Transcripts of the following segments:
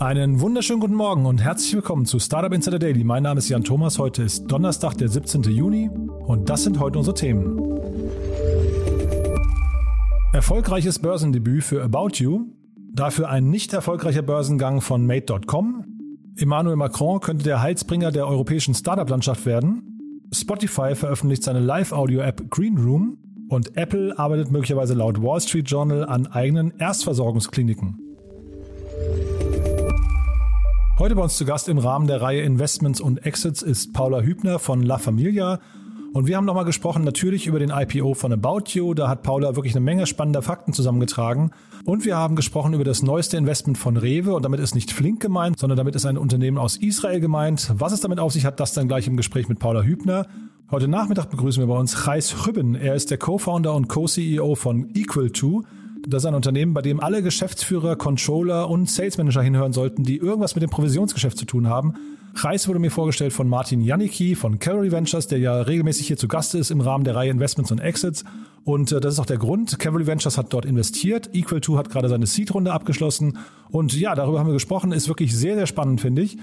Einen wunderschönen guten Morgen und herzlich willkommen zu Startup Insider Daily. Mein Name ist Jan Thomas. Heute ist Donnerstag, der 17. Juni und das sind heute unsere Themen. Erfolgreiches Börsendebüt für About You. Dafür ein nicht erfolgreicher Börsengang von Made.com. Emmanuel Macron könnte der Heilsbringer der europäischen Startup-Landschaft werden. Spotify veröffentlicht seine Live-Audio-App Green Room. Und Apple arbeitet möglicherweise laut Wall Street Journal an eigenen Erstversorgungskliniken. Heute bei uns zu Gast im Rahmen der Reihe Investments und Exits ist Paula Hübner von La Familia. Und wir haben nochmal gesprochen natürlich über den IPO von About You. Da hat Paula wirklich eine Menge spannender Fakten zusammengetragen. Und wir haben gesprochen über das neueste Investment von Rewe. Und damit ist nicht Flink gemeint, sondern damit ist ein Unternehmen aus Israel gemeint. Was es damit auf sich hat, das dann gleich im Gespräch mit Paula Hübner. Heute Nachmittag begrüßen wir bei uns Chais Rübben. Er ist der Co-Founder und Co-CEO von Equal2. Das ist ein Unternehmen, bei dem alle Geschäftsführer, Controller und Sales Manager hinhören sollten, die irgendwas mit dem Provisionsgeschäft zu tun haben. Reis wurde mir vorgestellt von Martin Janicki von Cavalry Ventures, der ja regelmäßig hier zu Gast ist im Rahmen der Reihe Investments und Exits. Und äh, das ist auch der Grund. Cavalry Ventures hat dort investiert. Equal2 hat gerade seine Seed-Runde abgeschlossen. Und ja, darüber haben wir gesprochen. Ist wirklich sehr, sehr spannend, finde ich.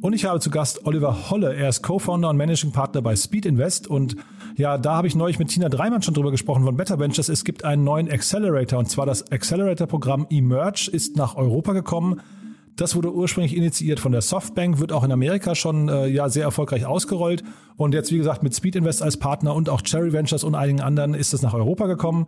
Und ich habe zu Gast Oliver Holle. Er ist Co-Founder und Managing Partner bei Speed Invest. Und ja, da habe ich neulich mit Tina Dreimann schon drüber gesprochen von Better Ventures. Es gibt einen neuen Accelerator und zwar das Accelerator-Programm Emerge ist nach Europa gekommen. Das wurde ursprünglich initiiert von der Softbank, wird auch in Amerika schon äh, ja sehr erfolgreich ausgerollt. Und jetzt, wie gesagt, mit Speed Invest als Partner und auch Cherry Ventures und einigen anderen ist es nach Europa gekommen.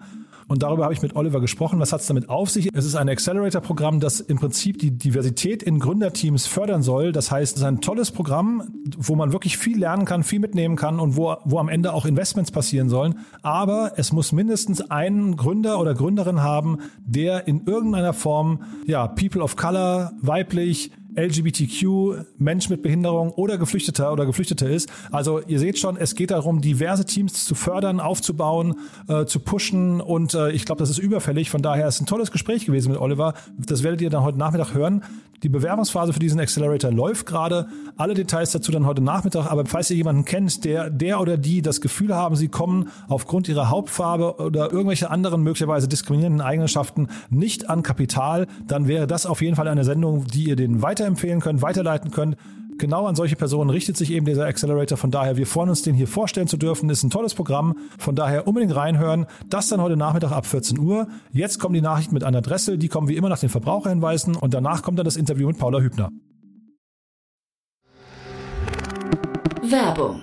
Und darüber habe ich mit Oliver gesprochen. Was hat es damit auf sich? Es ist ein Accelerator-Programm, das im Prinzip die Diversität in Gründerteams fördern soll. Das heißt, es ist ein tolles Programm, wo man wirklich viel lernen kann, viel mitnehmen kann und wo, wo am Ende auch Investments passieren sollen. Aber es muss mindestens einen Gründer oder Gründerin haben, der in irgendeiner Form, ja, People of Color, weiblich, LGBTQ, Mensch mit Behinderung oder Geflüchteter oder Geflüchteter ist. Also ihr seht schon, es geht darum, diverse Teams zu fördern, aufzubauen, äh, zu pushen und äh, ich glaube, das ist überfällig. Von daher ist ein tolles Gespräch gewesen mit Oliver. Das werdet ihr dann heute Nachmittag hören. Die Bewerbungsphase für diesen Accelerator läuft gerade. Alle Details dazu dann heute Nachmittag. Aber falls ihr jemanden kennt, der, der oder die das Gefühl haben, sie kommen aufgrund ihrer Hauptfarbe oder irgendwelche anderen möglicherweise diskriminierenden Eigenschaften nicht an Kapital, dann wäre das auf jeden Fall eine Sendung, die ihr den weiterempfehlen könnt, weiterleiten könnt. Genau an solche Personen richtet sich eben dieser Accelerator. Von daher, wir freuen uns, den hier vorstellen zu dürfen. Ist ein tolles Programm. Von daher unbedingt reinhören. Das dann heute Nachmittag ab 14 Uhr. Jetzt kommen die Nachrichten mit Anna Dressel. Die kommen wie immer nach den Verbraucherhinweisen. Und danach kommt dann das Interview mit Paula Hübner. Werbung.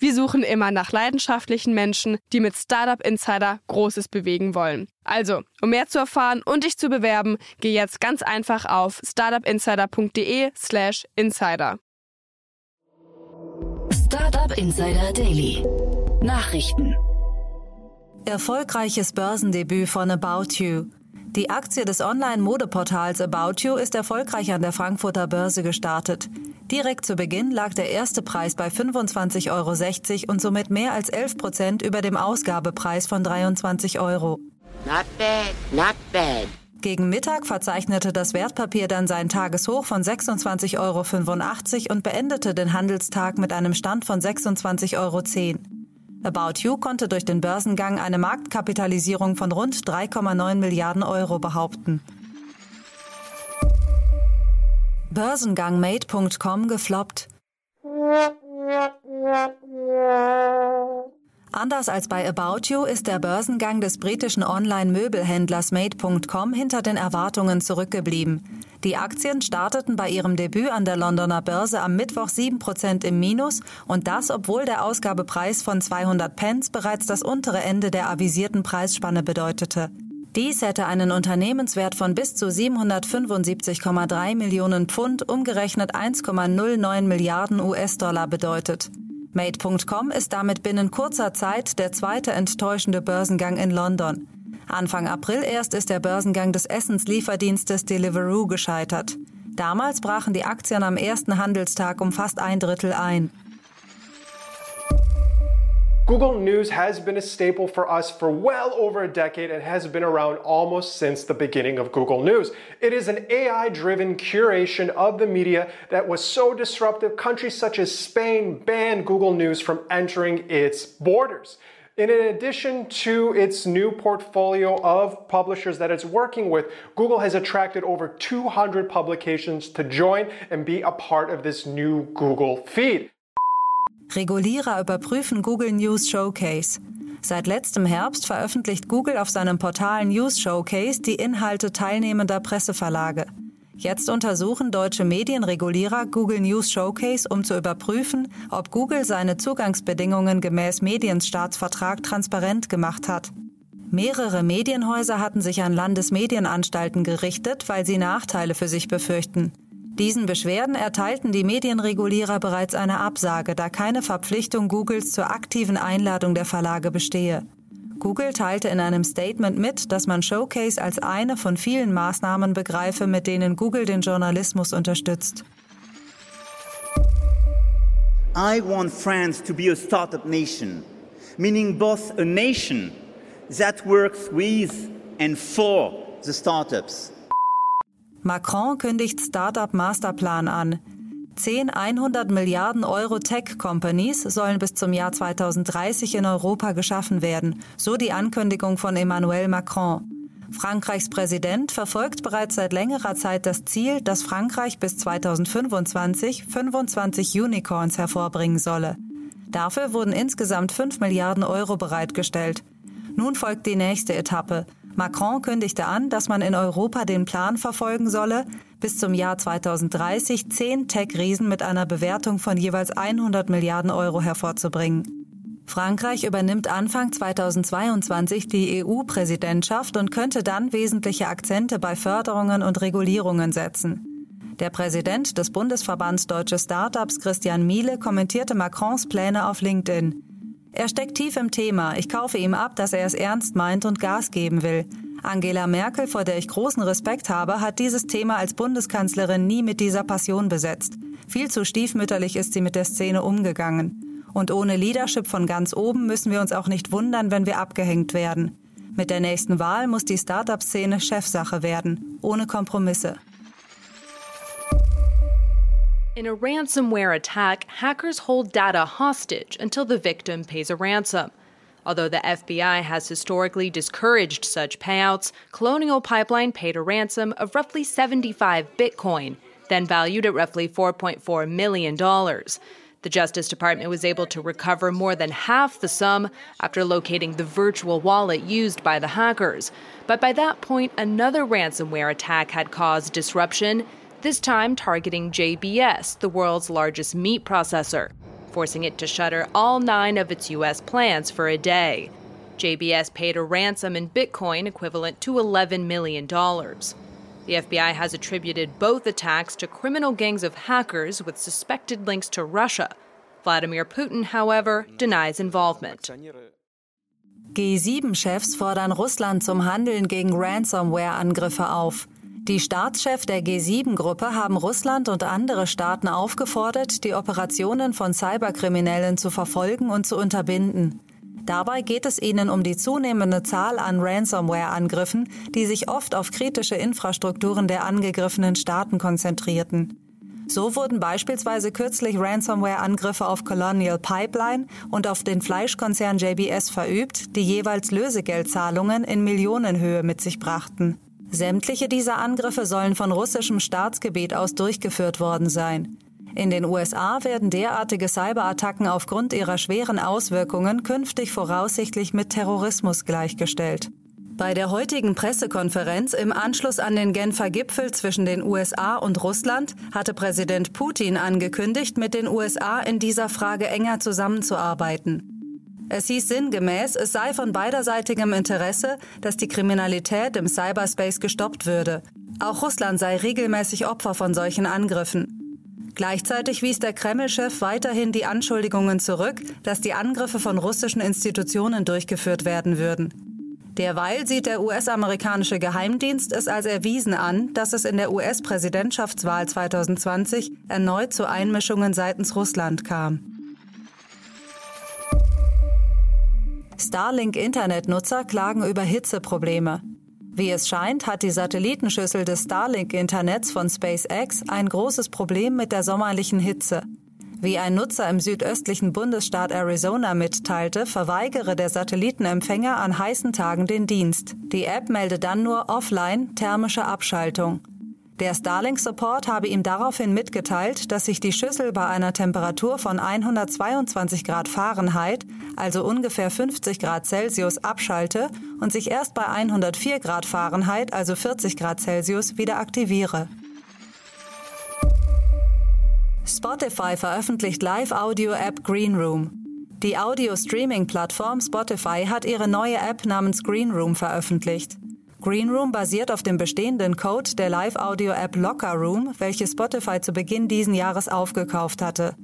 Wir suchen immer nach leidenschaftlichen Menschen, die mit Startup Insider Großes bewegen wollen. Also, um mehr zu erfahren und dich zu bewerben, geh jetzt ganz einfach auf startupinsider.de/slash insider. Startup Insider Daily. Nachrichten. Erfolgreiches Börsendebüt von About You. Die Aktie des Online-Modeportals About You ist erfolgreich an der Frankfurter Börse gestartet. Direkt zu Beginn lag der erste Preis bei 25,60 Euro und somit mehr als 11 Prozent über dem Ausgabepreis von 23 Euro. Not bad, not bad. Gegen Mittag verzeichnete das Wertpapier dann sein Tageshoch von 26,85 Euro und beendete den Handelstag mit einem Stand von 26,10 Euro. About You konnte durch den Börsengang eine Marktkapitalisierung von rund 3,9 Milliarden Euro behaupten. Börsengang Made.com gefloppt. Anders als bei About You ist der Börsengang des britischen Online-Möbelhändlers Made.com hinter den Erwartungen zurückgeblieben. Die Aktien starteten bei ihrem Debüt an der Londoner Börse am Mittwoch 7% im Minus und das, obwohl der Ausgabepreis von 200 Pence bereits das untere Ende der avisierten Preisspanne bedeutete. Dies hätte einen Unternehmenswert von bis zu 775,3 Millionen Pfund, umgerechnet 1,09 Milliarden US-Dollar bedeutet. Made.com ist damit binnen kurzer Zeit der zweite enttäuschende Börsengang in London. Anfang April erst ist der Börsengang des Essenslieferdienstes Deliveroo gescheitert. Damals brachen die Aktien am ersten Handelstag um fast ein Drittel ein. Google News has been a staple for us for well over a decade and has been around almost since the beginning of Google News. It is an AI driven curation of the media that was so disruptive, countries such as Spain banned Google News from entering its borders. in addition to its new portfolio of publishers that it's working with, Google has attracted over 200 publications to join and be a part of this new Google feed. Regulierer überprüfen Google News Showcase. Seit letztem Herbst veröffentlicht Google auf seinem Portal News Showcase die Inhalte teilnehmender Presseverlage. Jetzt untersuchen deutsche Medienregulierer Google News Showcase, um zu überprüfen, ob Google seine Zugangsbedingungen gemäß Medienstaatsvertrag transparent gemacht hat. Mehrere Medienhäuser hatten sich an Landesmedienanstalten gerichtet, weil sie Nachteile für sich befürchten. Diesen Beschwerden erteilten die Medienregulierer bereits eine Absage, da keine Verpflichtung Googles zur aktiven Einladung der Verlage bestehe. Google teilte in einem Statement mit, dass man Showcase als eine von vielen Maßnahmen begreife, mit denen Google den Journalismus unterstützt. I want France to be a startup nation, meaning both a nation that works with and for the startups. Macron kündigt Startup Masterplan an. Zehn 100 Milliarden Euro Tech-Companies sollen bis zum Jahr 2030 in Europa geschaffen werden, so die Ankündigung von Emmanuel Macron. Frankreichs Präsident verfolgt bereits seit längerer Zeit das Ziel, dass Frankreich bis 2025 25 Unicorns hervorbringen solle. Dafür wurden insgesamt 5 Milliarden Euro bereitgestellt. Nun folgt die nächste Etappe. Macron kündigte an, dass man in Europa den Plan verfolgen solle, bis zum Jahr 2030 zehn Tech-Riesen mit einer Bewertung von jeweils 100 Milliarden Euro hervorzubringen. Frankreich übernimmt Anfang 2022 die EU-Präsidentschaft und könnte dann wesentliche Akzente bei Förderungen und Regulierungen setzen. Der Präsident des Bundesverbands Deutsche Startups, Christian Miele, kommentierte Macrons Pläne auf LinkedIn. Er steckt tief im Thema. Ich kaufe ihm ab, dass er es ernst meint und Gas geben will. Angela Merkel, vor der ich großen Respekt habe, hat dieses Thema als Bundeskanzlerin nie mit dieser Passion besetzt. Viel zu stiefmütterlich ist sie mit der Szene umgegangen. Und ohne Leadership von ganz oben müssen wir uns auch nicht wundern, wenn wir abgehängt werden. Mit der nächsten Wahl muss die Start-up-Szene Chefsache werden, ohne Kompromisse. In a ransomware attack, hackers hold data hostage until the victim pays a ransom. Although the FBI has historically discouraged such payouts, Colonial Pipeline paid a ransom of roughly 75 Bitcoin, then valued at roughly $4.4 million. The Justice Department was able to recover more than half the sum after locating the virtual wallet used by the hackers. But by that point, another ransomware attack had caused disruption this time targeting JBS, the world's largest meat processor, forcing it to shutter all nine of its U.S. plants for a day. JBS paid a ransom in Bitcoin equivalent to $11 million. The FBI has attributed both attacks to criminal gangs of hackers with suspected links to Russia. Vladimir Putin, however, denies involvement. G7-Chefs fordern Russland zum Handeln gegen Ransomware-Angriffe auf. Die Staatschefs der G7-Gruppe haben Russland und andere Staaten aufgefordert, die Operationen von Cyberkriminellen zu verfolgen und zu unterbinden. Dabei geht es ihnen um die zunehmende Zahl an Ransomware-Angriffen, die sich oft auf kritische Infrastrukturen der angegriffenen Staaten konzentrierten. So wurden beispielsweise kürzlich Ransomware-Angriffe auf Colonial Pipeline und auf den Fleischkonzern JBS verübt, die jeweils Lösegeldzahlungen in Millionenhöhe mit sich brachten. Sämtliche dieser Angriffe sollen von russischem Staatsgebiet aus durchgeführt worden sein. In den USA werden derartige Cyberattacken aufgrund ihrer schweren Auswirkungen künftig voraussichtlich mit Terrorismus gleichgestellt. Bei der heutigen Pressekonferenz im Anschluss an den Genfer Gipfel zwischen den USA und Russland hatte Präsident Putin angekündigt, mit den USA in dieser Frage enger zusammenzuarbeiten. Es hieß sinngemäß, es sei von beiderseitigem Interesse, dass die Kriminalität im Cyberspace gestoppt würde. Auch Russland sei regelmäßig Opfer von solchen Angriffen. Gleichzeitig wies der Kreml-Chef weiterhin die Anschuldigungen zurück, dass die Angriffe von russischen Institutionen durchgeführt werden würden. Derweil sieht der US-amerikanische Geheimdienst es als erwiesen an, dass es in der US-Präsidentschaftswahl 2020 erneut zu Einmischungen seitens Russland kam. Starlink-Internetnutzer klagen über Hitzeprobleme. Wie es scheint, hat die Satellitenschüssel des Starlink-Internets von SpaceX ein großes Problem mit der sommerlichen Hitze. Wie ein Nutzer im südöstlichen Bundesstaat Arizona mitteilte, verweigere der Satellitenempfänger an heißen Tagen den Dienst. Die App melde dann nur offline thermische Abschaltung. Der Starlink-Support habe ihm daraufhin mitgeteilt, dass sich die Schüssel bei einer Temperatur von 122 Grad Fahrenheit, also ungefähr 50 Grad Celsius, abschalte und sich erst bei 104 Grad Fahrenheit, also 40 Grad Celsius, wieder aktiviere. Spotify veröffentlicht Live-Audio-App Greenroom. Die Audio-Streaming-Plattform Spotify hat ihre neue App namens Greenroom veröffentlicht. Greenroom basiert auf dem bestehenden Code der Live-Audio-App Locker Room, welche Spotify zu Beginn diesen Jahres aufgekauft hatte.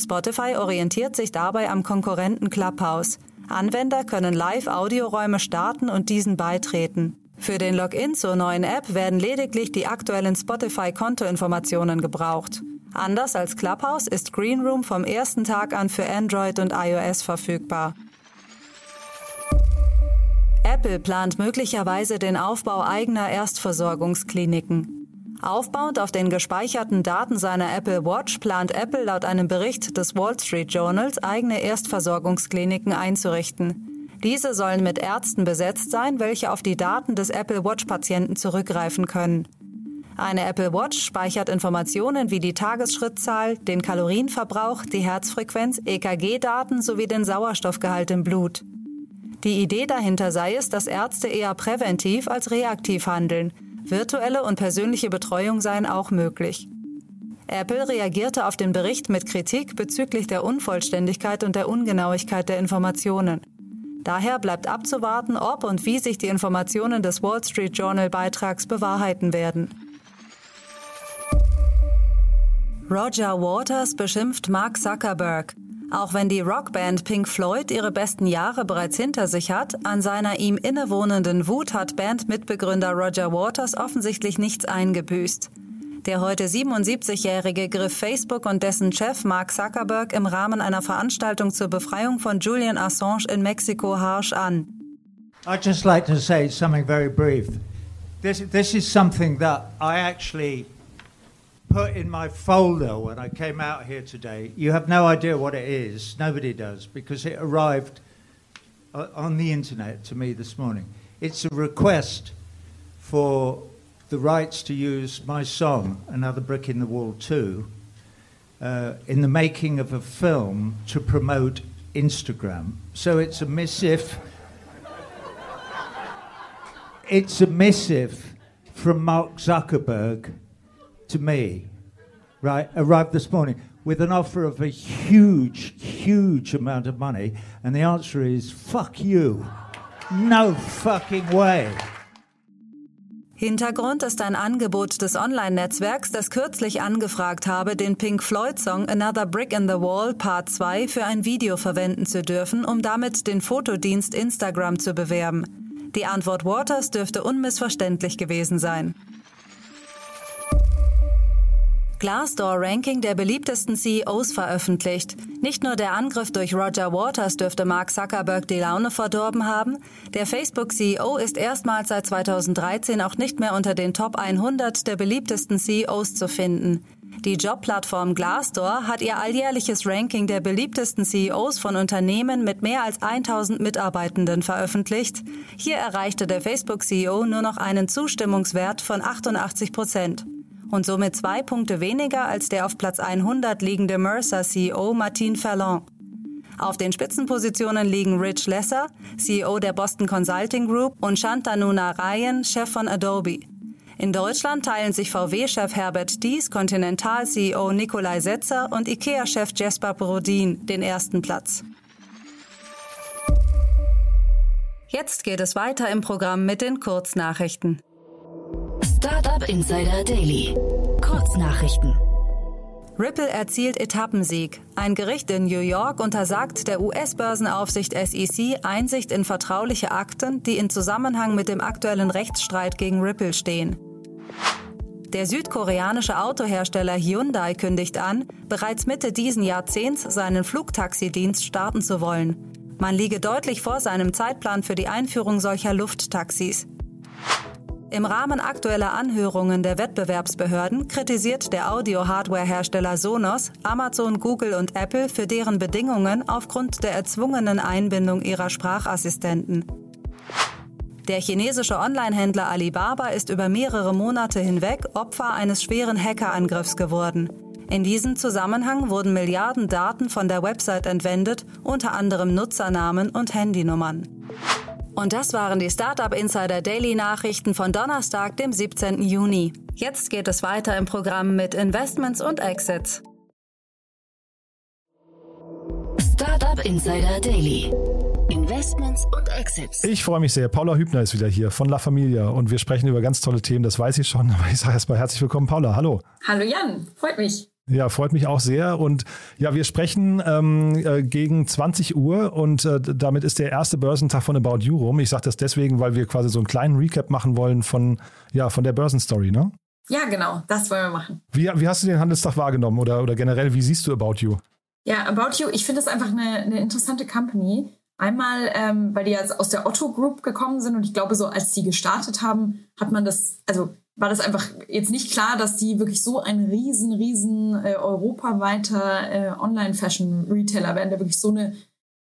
Spotify orientiert sich dabei am Konkurrenten Clubhouse. Anwender können Live-Audioräume starten und diesen beitreten. Für den Login zur neuen App werden lediglich die aktuellen Spotify-Kontoinformationen gebraucht. Anders als Clubhouse ist Greenroom vom ersten Tag an für Android und iOS verfügbar. Apple plant möglicherweise den Aufbau eigener Erstversorgungskliniken. Aufbauend auf den gespeicherten Daten seiner Apple Watch plant Apple laut einem Bericht des Wall Street Journals eigene Erstversorgungskliniken einzurichten. Diese sollen mit Ärzten besetzt sein, welche auf die Daten des Apple Watch-Patienten zurückgreifen können. Eine Apple Watch speichert Informationen wie die Tagesschrittzahl, den Kalorienverbrauch, die Herzfrequenz, EKG-Daten sowie den Sauerstoffgehalt im Blut. Die Idee dahinter sei es, dass Ärzte eher präventiv als reaktiv handeln. Virtuelle und persönliche Betreuung seien auch möglich. Apple reagierte auf den Bericht mit Kritik bezüglich der Unvollständigkeit und der Ungenauigkeit der Informationen. Daher bleibt abzuwarten, ob und wie sich die Informationen des Wall Street Journal Beitrags bewahrheiten werden. Roger Waters beschimpft Mark Zuckerberg. Auch wenn die Rockband Pink Floyd ihre besten Jahre bereits hinter sich hat, an seiner ihm innewohnenden Wut hat Bandmitbegründer Roger Waters offensichtlich nichts eingebüßt. Der heute 77-Jährige griff Facebook und dessen Chef Mark Zuckerberg im Rahmen einer Veranstaltung zur Befreiung von Julian Assange in Mexiko harsch an. I'd just like to say something very brief. This, this is something that I actually put in my folder when I came out here today. You have no idea what it is. Nobody does because it arrived uh, on the internet to me this morning. It's a request for the rights to use my song, Another Brick in the Wall 2, uh, in the making of a film to promote Instagram. So it's a missive. It's a missive from Mark Zuckerberg to me, right, arrived this morning with an offer of a huge, huge amount of money. And the answer is fuck you. No fucking way. Hintergrund ist ein Angebot des Online-Netzwerks, das kürzlich angefragt habe, den Pink Floyd-Song Another Brick in the Wall Part 2 für ein Video verwenden zu dürfen, um damit den Fotodienst Instagram zu bewerben. Die Antwort Waters dürfte unmissverständlich gewesen sein. Glassdoor-Ranking der beliebtesten CEOs veröffentlicht. Nicht nur der Angriff durch Roger Waters dürfte Mark Zuckerberg die Laune verdorben haben, der Facebook-CEO ist erstmals seit 2013 auch nicht mehr unter den Top 100 der beliebtesten CEOs zu finden. Die Jobplattform Glassdoor hat ihr alljährliches Ranking der beliebtesten CEOs von Unternehmen mit mehr als 1000 Mitarbeitenden veröffentlicht. Hier erreichte der Facebook-CEO nur noch einen Zustimmungswert von 88 Prozent und somit zwei Punkte weniger als der auf Platz 100 liegende Mercer-CEO Martin Fallon. Auf den Spitzenpositionen liegen Rich Lesser, CEO der Boston Consulting Group, und Shantanu Narayan, Chef von Adobe. In Deutschland teilen sich VW-Chef Herbert Dies, Continental-CEO Nikolai Setzer und IKEA-Chef Jesper Brodin den ersten Platz. Jetzt geht es weiter im Programm mit den Kurznachrichten. Startup Insider Daily. Kurznachrichten. Ripple erzielt Etappensieg. Ein Gericht in New York untersagt der US-Börsenaufsicht SEC Einsicht in vertrauliche Akten, die in Zusammenhang mit dem aktuellen Rechtsstreit gegen Ripple stehen. Der südkoreanische Autohersteller Hyundai kündigt an, bereits Mitte diesen Jahrzehnts seinen Flugtaxidienst starten zu wollen. Man liege deutlich vor seinem Zeitplan für die Einführung solcher Lufttaxis. Im Rahmen aktueller Anhörungen der Wettbewerbsbehörden kritisiert der Audio-Hardware-Hersteller Sonos Amazon, Google und Apple für deren Bedingungen aufgrund der erzwungenen Einbindung ihrer Sprachassistenten. Der chinesische Online-Händler Alibaba ist über mehrere Monate hinweg Opfer eines schweren Hackerangriffs geworden. In diesem Zusammenhang wurden Milliarden Daten von der Website entwendet, unter anderem Nutzernamen und Handynummern. Und das waren die Startup Insider Daily Nachrichten von Donnerstag, dem 17. Juni. Jetzt geht es weiter im Programm mit Investments und Exits. Startup Insider Daily. Investments und Exits. Ich freue mich sehr. Paula Hübner ist wieder hier von La Familia und wir sprechen über ganz tolle Themen, das weiß ich schon. Aber ich sage erstmal herzlich willkommen, Paula. Hallo. Hallo Jan, freut mich. Ja, freut mich auch sehr. Und ja, wir sprechen ähm, äh, gegen 20 Uhr und äh, damit ist der erste Börsentag von About You rum. Ich sage das deswegen, weil wir quasi so einen kleinen Recap machen wollen von, ja, von der Börsenstory, ne? Ja, genau, das wollen wir machen. Wie, wie hast du den Handelstag wahrgenommen oder, oder generell, wie siehst du About You? Ja, About You, ich finde es einfach eine, eine interessante Company. Einmal, ähm, weil die jetzt aus der Otto Group gekommen sind und ich glaube, so als die gestartet haben, hat man das, also war das einfach jetzt nicht klar, dass die wirklich so ein riesen, riesen äh, europaweiter äh, Online-Fashion-Retailer werden, der wirklich so eine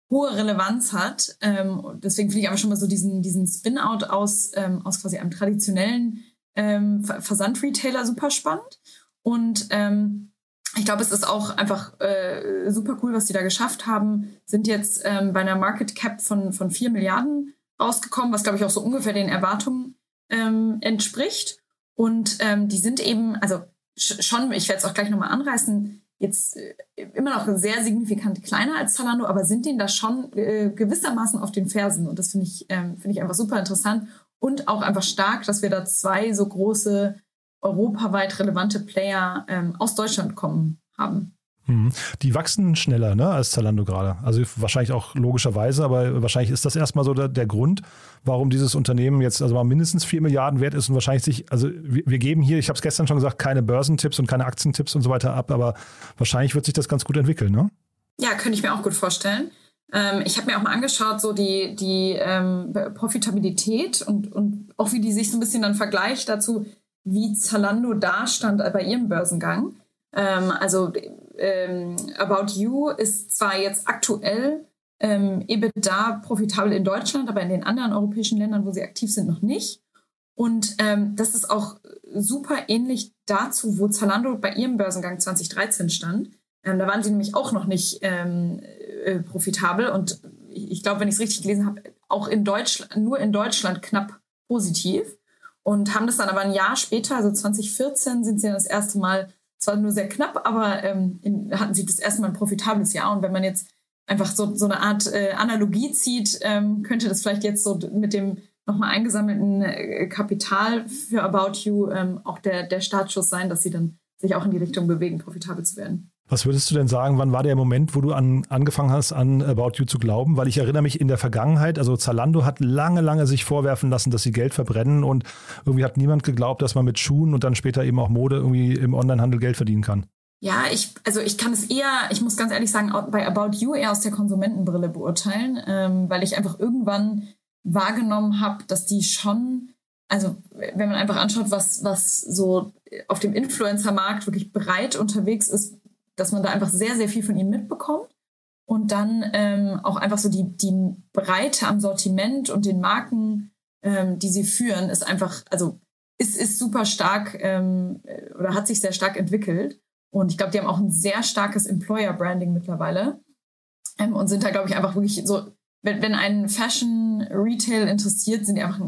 hohe Relevanz hat. Ähm, deswegen finde ich aber schon mal so diesen, diesen Spin-out aus, ähm, aus quasi einem traditionellen ähm, Versand-Retailer super spannend. Und ähm, ich glaube, es ist auch einfach äh, super cool, was die da geschafft haben. Sind jetzt ähm, bei einer Market Cap von, von 4 Milliarden rausgekommen, was, glaube ich, auch so ungefähr den Erwartungen ähm, entspricht. Und ähm, die sind eben, also schon, ich werde es auch gleich nochmal anreißen, jetzt äh, immer noch sehr signifikant kleiner als Zalando, aber sind denen da schon äh, gewissermaßen auf den Fersen. Und das finde ich, ähm, finde ich einfach super interessant und auch einfach stark, dass wir da zwei so große europaweit relevante Player ähm, aus Deutschland kommen haben. Mhm. Die wachsen schneller ne, als Zalando gerade. Also wahrscheinlich auch logischerweise, aber wahrscheinlich ist das erstmal so der, der, Grund, warum dieses Unternehmen jetzt also mal mindestens 4 Milliarden wert ist und wahrscheinlich sich, also wir, wir geben hier, ich habe es gestern schon gesagt, keine Börsentipps und keine Aktientipps und so weiter ab, aber wahrscheinlich wird sich das ganz gut entwickeln, ne? Ja, könnte ich mir auch gut vorstellen. Ähm, ich habe mir auch mal angeschaut, so die, die ähm, Profitabilität und, und auch wie die sich so ein bisschen dann vergleicht dazu, wie Zalando dastand bei ihrem Börsengang. Ähm, also ähm, About You ist zwar jetzt aktuell ähm, EBITDA profitabel in Deutschland, aber in den anderen europäischen Ländern, wo sie aktiv sind, noch nicht. Und ähm, das ist auch super ähnlich dazu, wo Zalando bei ihrem Börsengang 2013 stand. Ähm, da waren sie nämlich auch noch nicht ähm, äh, profitabel und ich glaube, wenn ich es richtig gelesen habe, auch in Deutschland, nur in Deutschland knapp positiv und haben das dann aber ein Jahr später, also 2014, sind sie dann das erste Mal zwar nur sehr knapp, aber ähm, in, hatten sie das erste Mal ein profitables Jahr. Und wenn man jetzt einfach so, so eine Art äh, Analogie zieht, ähm, könnte das vielleicht jetzt so mit dem nochmal eingesammelten äh, Kapital für About You ähm, auch der, der Startschuss sein, dass sie dann sich auch in die Richtung bewegen, profitabel zu werden. Was würdest du denn sagen, wann war der Moment, wo du an, angefangen hast, an About You zu glauben? Weil ich erinnere mich in der Vergangenheit, also Zalando hat lange, lange sich vorwerfen lassen, dass sie Geld verbrennen und irgendwie hat niemand geglaubt, dass man mit Schuhen und dann später eben auch Mode irgendwie im Onlinehandel Geld verdienen kann. Ja, ich, also ich kann es eher, ich muss ganz ehrlich sagen, bei About You eher aus der Konsumentenbrille beurteilen, ähm, weil ich einfach irgendwann wahrgenommen habe, dass die schon, also wenn man einfach anschaut, was, was so auf dem Influencer-Markt wirklich breit unterwegs ist, dass man da einfach sehr, sehr viel von ihnen mitbekommt und dann ähm, auch einfach so die, die Breite am Sortiment und den Marken, ähm, die sie führen, ist einfach, also ist, ist super stark ähm, oder hat sich sehr stark entwickelt. Und ich glaube, die haben auch ein sehr starkes Employer-Branding mittlerweile. ähm, und sind da, glaube ich, einfach wirklich so, wenn, wenn ein Fashion Retail interessiert, sind die einfach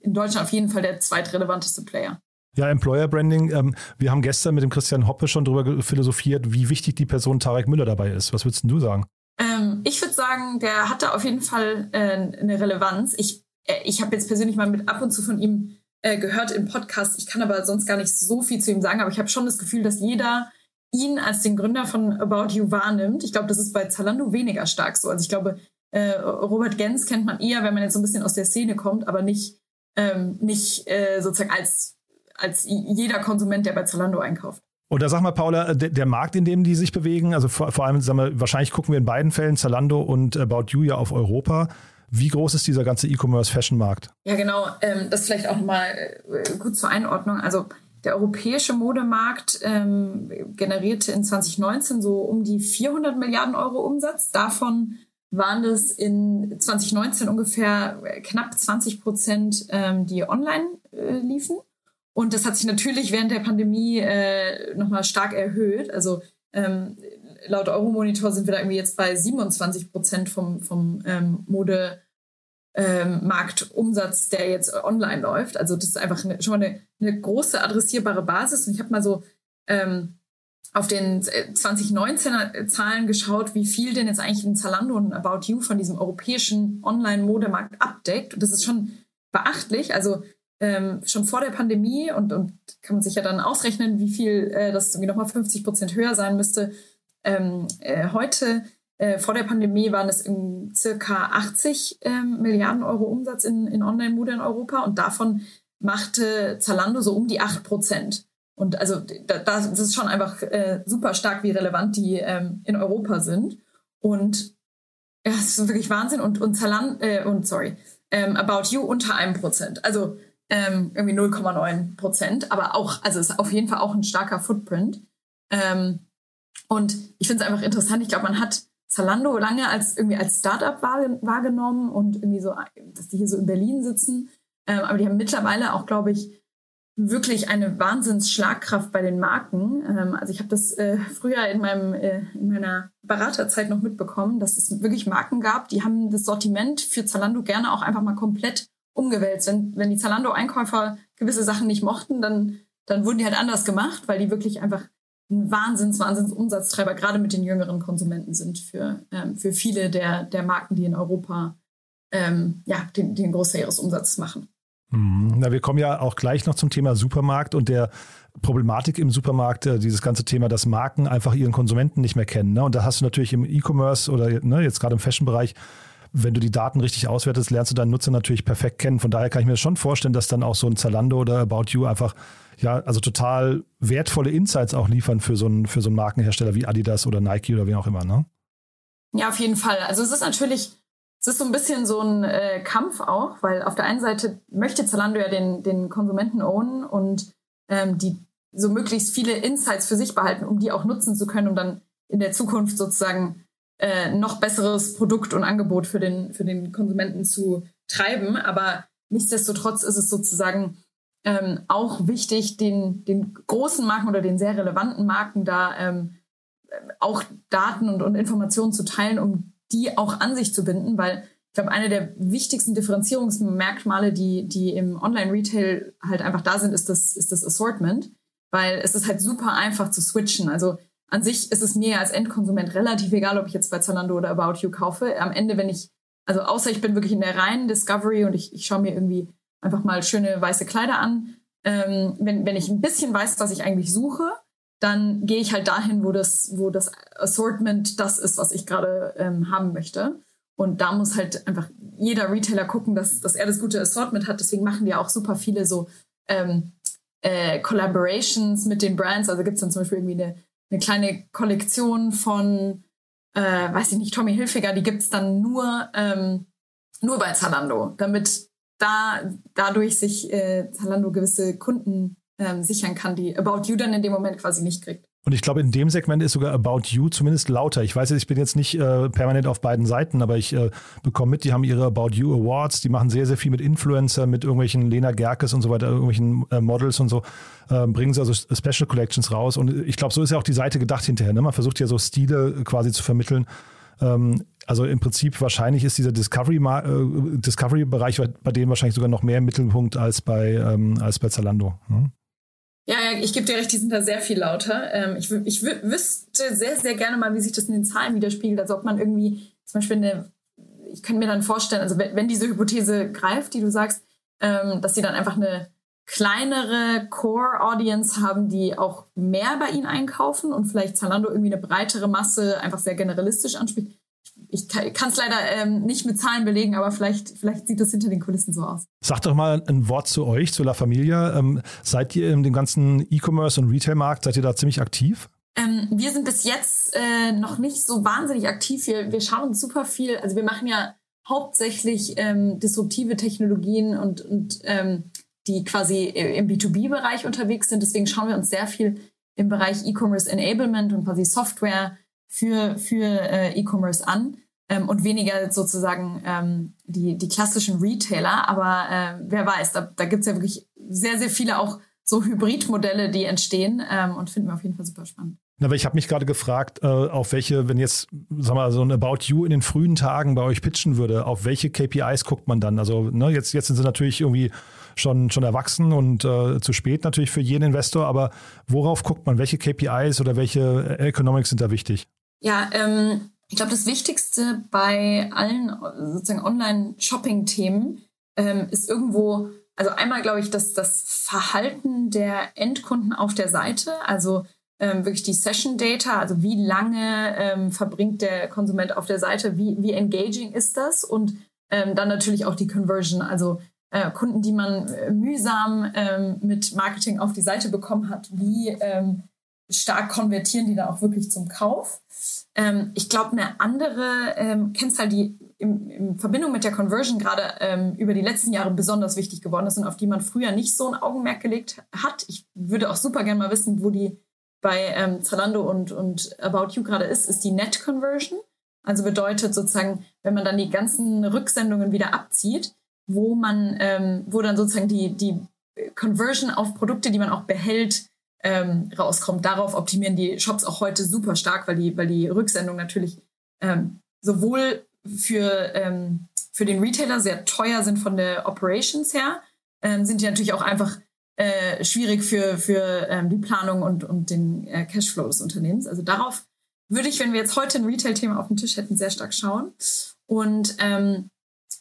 in Deutschland auf jeden Fall der zweitrelevanteste Player. Ja, Employer Branding. Ähm, wir haben gestern mit dem Christian Hoppe schon darüber philosophiert, wie wichtig die Person Tarek Müller dabei ist. Was würdest du sagen? Ähm, ich würde sagen, der hat da auf jeden Fall äh, eine Relevanz. Ich, äh, ich habe jetzt persönlich mal mit ab und zu von ihm äh, gehört im Podcast. Ich kann aber sonst gar nicht so viel zu ihm sagen, aber ich habe schon das Gefühl, dass jeder ihn als den Gründer von About You wahrnimmt. Ich glaube, das ist bei Zalando weniger stark so. Also ich glaube, äh, Robert Gens kennt man eher, wenn man jetzt so ein bisschen aus der Szene kommt, aber nicht, ähm, nicht äh, sozusagen als als jeder Konsument, der bei Zalando einkauft. Oder sag mal, Paula, der, der, Markt, in dem die sich bewegen, also vor, vor allem, sagen wir, wahrscheinlich gucken wir in beiden Fällen, Zalando und About You ja auf Europa. Wie groß ist dieser ganze E-Commerce-Fashion-Markt? Ja, genau. Ähm, das vielleicht auch nochmal äh, gut zur Einordnung. Also der europäische Modemarkt ähm, generierte in 2019 so um die 400 Milliarden Euro Umsatz. Davon waren es in 2019 ungefähr knapp 20 Prozent, ähm, die online äh, liefen. Und das hat sich natürlich während der Pandemie äh, nochmal stark erhöht. Also ähm, laut Euromonitor sind wir da irgendwie jetzt bei 27 Prozent vom, vom ähm, Modemarktumsatz, ähm, der jetzt online läuft. Also das ist einfach eine, schon mal eine, eine, große adressierbare Basis. Und ich habe mal so ähm, auf den 2019er äh, Zahlen geschaut, wie viel denn jetzt eigentlich ein Zalando und About You von diesem europäischen Online-Modemarkt abdeckt. Und das ist schon beachtlich. Also ähm, schon vor der Pandemie und, und kann man sich ja dann ausrechnen, wie viel äh, das irgendwie nochmal 50 Prozent höher sein müsste. Ähm, äh, heute, äh, vor der Pandemie, waren es in circa 80 ähm, Milliarden Euro Umsatz in, in Online-Mode in Europa und davon machte Zalando so um die 8 Prozent. Und also da, das ist schon einfach äh, super stark, wie relevant die ähm, in Europa sind. Und ja, es ist wirklich Wahnsinn. Und, und Zalando, äh, und sorry, ähm, About You unter einem Prozent. Also ähm, irgendwie 0,9 Prozent, aber auch, also ist auf jeden Fall auch ein starker Footprint. Ähm, und ich finde es einfach interessant. Ich glaube, man hat Zalando lange als irgendwie als Startup wahrgenommen und irgendwie so, dass die hier so in Berlin sitzen. Ähm, aber die haben mittlerweile auch, glaube ich, wirklich eine Wahnsinnsschlagkraft bei den Marken. Ähm, also ich habe das äh, früher in meinem äh, in meiner Beraterzeit noch mitbekommen, dass es wirklich Marken gab, die haben das Sortiment für Zalando gerne auch einfach mal komplett umgewälzt. Wenn, wenn die Zalando-Einkäufer gewisse Sachen nicht mochten, dann, dann wurden die halt anders gemacht, weil die wirklich einfach ein Wahnsinns, Wahnsinns Umsatztreiber gerade mit den jüngeren Konsumenten sind für, ähm, für viele der, der Marken, die in Europa ähm, ja, den, den Großteil ihres Umsatzes machen. Mhm. Na, wir kommen ja auch gleich noch zum Thema Supermarkt und der Problematik im Supermarkt, äh, dieses ganze Thema, dass Marken einfach ihren Konsumenten nicht mehr kennen. Ne? Und da hast du natürlich im E-Commerce oder ne, jetzt gerade im Fashion-Bereich wenn du die Daten richtig auswertest, lernst du deinen Nutzer natürlich perfekt kennen. Von daher kann ich mir schon vorstellen, dass dann auch so ein Zalando oder About You einfach ja, also total wertvolle Insights auch liefern für so einen, für so einen Markenhersteller wie Adidas oder Nike oder wie auch immer, ne? Ja, auf jeden Fall. Also es ist natürlich, es ist so ein bisschen so ein äh, Kampf auch, weil auf der einen Seite möchte Zalando ja den, den Konsumenten ownen und ähm, die so möglichst viele Insights für sich behalten, um die auch nutzen zu können, um dann in der Zukunft sozusagen äh, noch besseres Produkt und Angebot für den, für den Konsumenten zu treiben. Aber nichtsdestotrotz ist es sozusagen ähm, auch wichtig, den, den großen Marken oder den sehr relevanten Marken da ähm, auch Daten und, und Informationen zu teilen, um die auch an sich zu binden, weil ich glaube, eine der wichtigsten Differenzierungsmerkmale, die, die im Online-Retail halt einfach da sind, ist das, ist das Assortment, weil es ist halt super einfach zu switchen. Also an sich ist es mir als Endkonsument relativ egal, ob ich jetzt bei Zalando oder About You kaufe. Am Ende, wenn ich, also außer ich bin wirklich in der reinen Discovery und ich, ich schaue mir irgendwie einfach mal schöne weiße Kleider an, ähm, wenn, wenn ich ein bisschen weiß, was ich eigentlich suche, dann gehe ich halt dahin, wo das, wo das Assortment das ist, was ich gerade ähm, haben möchte. Und da muss halt einfach jeder Retailer gucken, dass, dass er das gute Assortment hat. Deswegen machen die auch super viele so ähm, äh, Collaborations mit den Brands. Also gibt es dann zum Beispiel irgendwie eine eine kleine Kollektion von, äh, weiß ich nicht, Tommy Hilfiger, die gibt's dann nur, ähm, nur bei Zalando, damit da dadurch sich äh, Zalando gewisse Kunden ähm, sichern kann, die About You dann in dem Moment quasi nicht kriegt. Und ich glaube, in dem Segment ist sogar About You zumindest lauter. Ich weiß, ich bin jetzt nicht äh, permanent auf beiden Seiten, aber ich äh, bekomme mit, die haben ihre About You Awards, die machen sehr, sehr viel mit Influencer, mit irgendwelchen Lena Gerkes und so weiter, irgendwelchen äh, Models und so, äh, bringen sie also Special Collections raus. Und ich glaube, so ist ja auch die Seite gedacht hinterher. Ne? Man versucht ja so Stile quasi zu vermitteln. Ähm, also im Prinzip wahrscheinlich ist dieser Discovery-Bereich äh, Discovery bei denen wahrscheinlich sogar noch mehr im Mittelpunkt als bei, ähm, als bei Zalando. Ne? Ja, ja, ich gebe dir recht, die sind da sehr viel lauter. Ähm, ich ich wüsste sehr, sehr gerne mal, wie sich das in den Zahlen widerspiegelt. Also ob man irgendwie zum Beispiel eine, ich könnte mir dann vorstellen, also wenn, wenn diese Hypothese greift, die du sagst, ähm, dass sie dann einfach eine kleinere Core-Audience haben, die auch mehr bei ihnen einkaufen und vielleicht Zalando irgendwie eine breitere Masse einfach sehr generalistisch anspricht. Ich kann es leider ähm, nicht mit Zahlen belegen, aber vielleicht, vielleicht sieht das hinter den Kulissen so aus. Sag doch mal ein Wort zu euch, zu La Familia. Ähm, seid ihr in dem ganzen E-Commerce und Retail-Markt, seid ihr da ziemlich aktiv? Ähm, wir sind bis jetzt äh, noch nicht so wahnsinnig aktiv. Wir, wir schauen uns super viel, also wir machen ja hauptsächlich ähm, disruptive Technologien und, und ähm, die quasi im B2B-Bereich unterwegs sind. Deswegen schauen wir uns sehr viel im Bereich E-Commerce Enablement und quasi Software für, für äh, E-Commerce an ähm, und weniger sozusagen ähm, die, die klassischen Retailer. Aber äh, wer weiß, da, da gibt es ja wirklich sehr, sehr viele auch so Hybridmodelle, die entstehen ähm, und finden wir auf jeden Fall super spannend. Aber ich habe mich gerade gefragt, äh, auf welche, wenn jetzt, sag mal, so ein About You in den frühen Tagen bei euch pitchen würde, auf welche KPIs guckt man dann? Also, ne, jetzt, jetzt sind sie natürlich irgendwie schon, schon erwachsen und äh, zu spät natürlich für jeden Investor, aber worauf guckt man? Welche KPIs oder welche Economics sind da wichtig? Ja, ähm, ich glaube, das Wichtigste bei allen sozusagen Online-Shopping-Themen ähm, ist irgendwo, also einmal glaube ich, dass das Verhalten der Endkunden auf der Seite, also ähm, wirklich die Session Data, also wie lange ähm, verbringt der Konsument auf der Seite, wie, wie engaging ist das und ähm, dann natürlich auch die Conversion, also äh, Kunden, die man äh, mühsam ähm, mit Marketing auf die Seite bekommen hat, wie ähm, stark konvertieren die da auch wirklich zum Kauf. Ähm, ich glaube, eine andere ähm, Kennzahl, die in, in, Verbindung mit der Conversion gerade ähm, über die letzten Jahre besonders wichtig geworden ist und auf die man früher nicht so ein Augenmerk gelegt hat. Ich würde auch super gerne mal wissen, wo die bei ähm, Zalando und, und About You gerade ist, ist die Net Conversion. Also bedeutet sozusagen, wenn man dann die ganzen Rücksendungen wieder abzieht, wo man, ähm, wo dann sozusagen die, die Conversion auf Produkte, die man auch behält, ähm, rauskommt. Darauf optimieren die Shops auch heute super stark, weil die, weil die Rücksendungen natürlich ähm, sowohl für, ähm, für den Retailer sehr teuer sind von der Operations her, ähm, sind die natürlich auch einfach äh, schwierig für, für ähm, die Planung und, und den äh, Cashflow des Unternehmens. Also darauf würde ich, wenn wir jetzt heute ein Retail-Thema auf dem Tisch hätten, sehr stark schauen. Und ähm,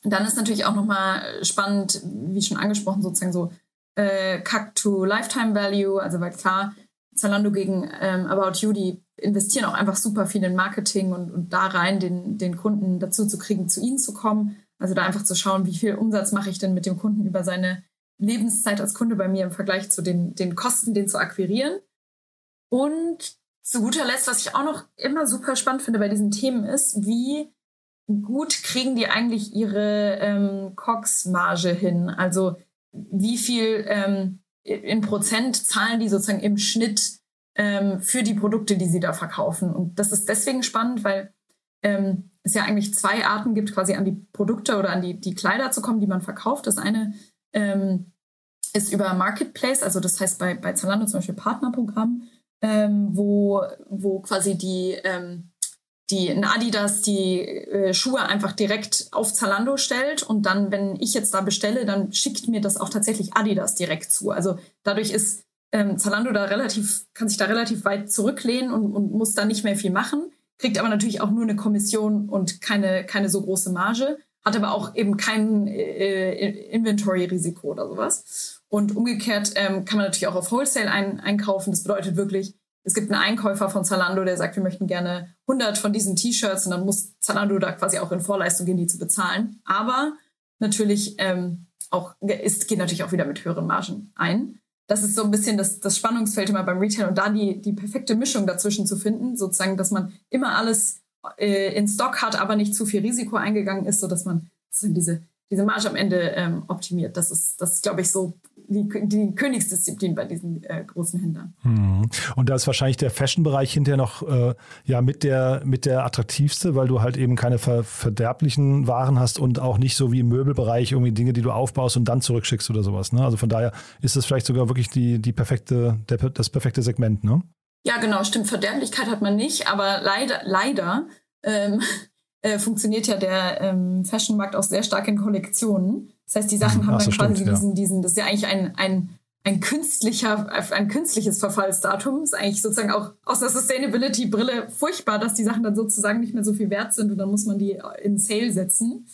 dann ist natürlich auch nochmal spannend, wie schon angesprochen, sozusagen so äh, CAC to Lifetime Value, also weil klar, Zalando gegen ähm, About You, die investieren auch einfach super viel in Marketing und, und da rein den, den Kunden dazu zu kriegen, zu ihnen zu kommen. Also da einfach zu schauen, wie viel Umsatz mache ich denn mit dem Kunden über seine Lebenszeit als Kunde bei mir im Vergleich zu den, den Kosten, den zu akquirieren. Und zu guter Letzt, was ich auch noch immer super spannend finde bei diesen Themen ist, wie gut kriegen die eigentlich ihre ähm, COX-Marge hin? Also wie viel ähm, in Prozent zahlen die sozusagen im Schnitt ähm, für die Produkte, die sie da verkaufen? Und das ist deswegen spannend, weil ähm, es ja eigentlich zwei Arten gibt, quasi an die Produkte oder an die, die Kleider zu kommen, die man verkauft. Das eine ähm, ist über Marketplace, also das heißt bei, bei Zalando zum Beispiel Partnerprogramm, ähm, wo, wo quasi die ähm, die ein Adidas die äh, Schuhe einfach direkt auf Zalando stellt und dann, wenn ich jetzt da bestelle, dann schickt mir das auch tatsächlich Adidas direkt zu. Also dadurch ist ähm, Zalando da relativ, kann sich da relativ weit zurücklehnen und, und muss da nicht mehr viel machen, kriegt aber natürlich auch nur eine Kommission und keine, keine so große Marge, hat aber auch eben kein äh, Inventory-Risiko oder sowas. Und umgekehrt ähm, kann man natürlich auch auf Wholesale ein, einkaufen. Das bedeutet wirklich, es gibt einen Einkäufer von Zalando, der sagt, wir möchten gerne 100 von diesen T-Shirts und dann muss Zalando da quasi auch in Vorleistung gehen, die zu bezahlen. Aber natürlich ähm, auch, ist, geht natürlich auch wieder mit höheren Margen ein. Das ist so ein bisschen das, das Spannungsfeld immer beim Retail und da die, die perfekte Mischung dazwischen zu finden, sozusagen, dass man immer alles äh, in Stock hat, aber nicht zu viel Risiko eingegangen ist, sodass man diese, diese Marge am Ende ähm, optimiert. Das ist, das ist, glaube ich, so die, die Königsdisziplin bei diesen äh, großen Händlern. Hm. Und da ist wahrscheinlich der Fashion-Bereich hinterher noch äh, ja mit der, mit der attraktivste, weil du halt eben keine ver verderblichen Waren hast und auch nicht so wie im Möbelbereich irgendwie Dinge, die du aufbaust und dann zurückschickst oder sowas. Ne? Also von daher ist das vielleicht sogar wirklich die, die perfekte, der, das perfekte Segment, ne? Ja, genau, stimmt. Verderblichkeit hat man nicht, aber leider, leider ähm, äh, funktioniert ja der ähm, Fashionmarkt auch sehr stark in Kollektionen. Das heißt, die Sachen hm, haben dann quasi stimmt, diesen, ja. diesen, das ist ja eigentlich ein, ein, ein künstlicher, ein künstliches Verfallsdatum. Ist eigentlich sozusagen auch aus der Sustainability-Brille furchtbar, dass die Sachen dann sozusagen nicht mehr so viel wert sind und dann muss man die in Sale setzen.